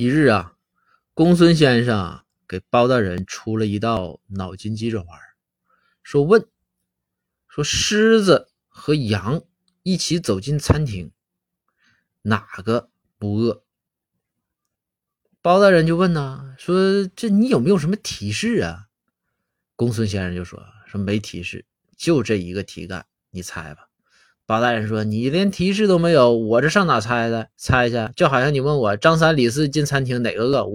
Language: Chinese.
一日啊，公孙先生给包大人出了一道脑筋急转弯，说问说狮子和羊一起走进餐厅，哪个不饿？包大人就问呐，说这你有没有什么提示啊？公孙先生就说说没提示，就这一个题干，你猜吧。包大人说：“你连提示都没有，我这上哪猜的？猜去？就好像你问我张三李四进餐厅哪个饿，我。”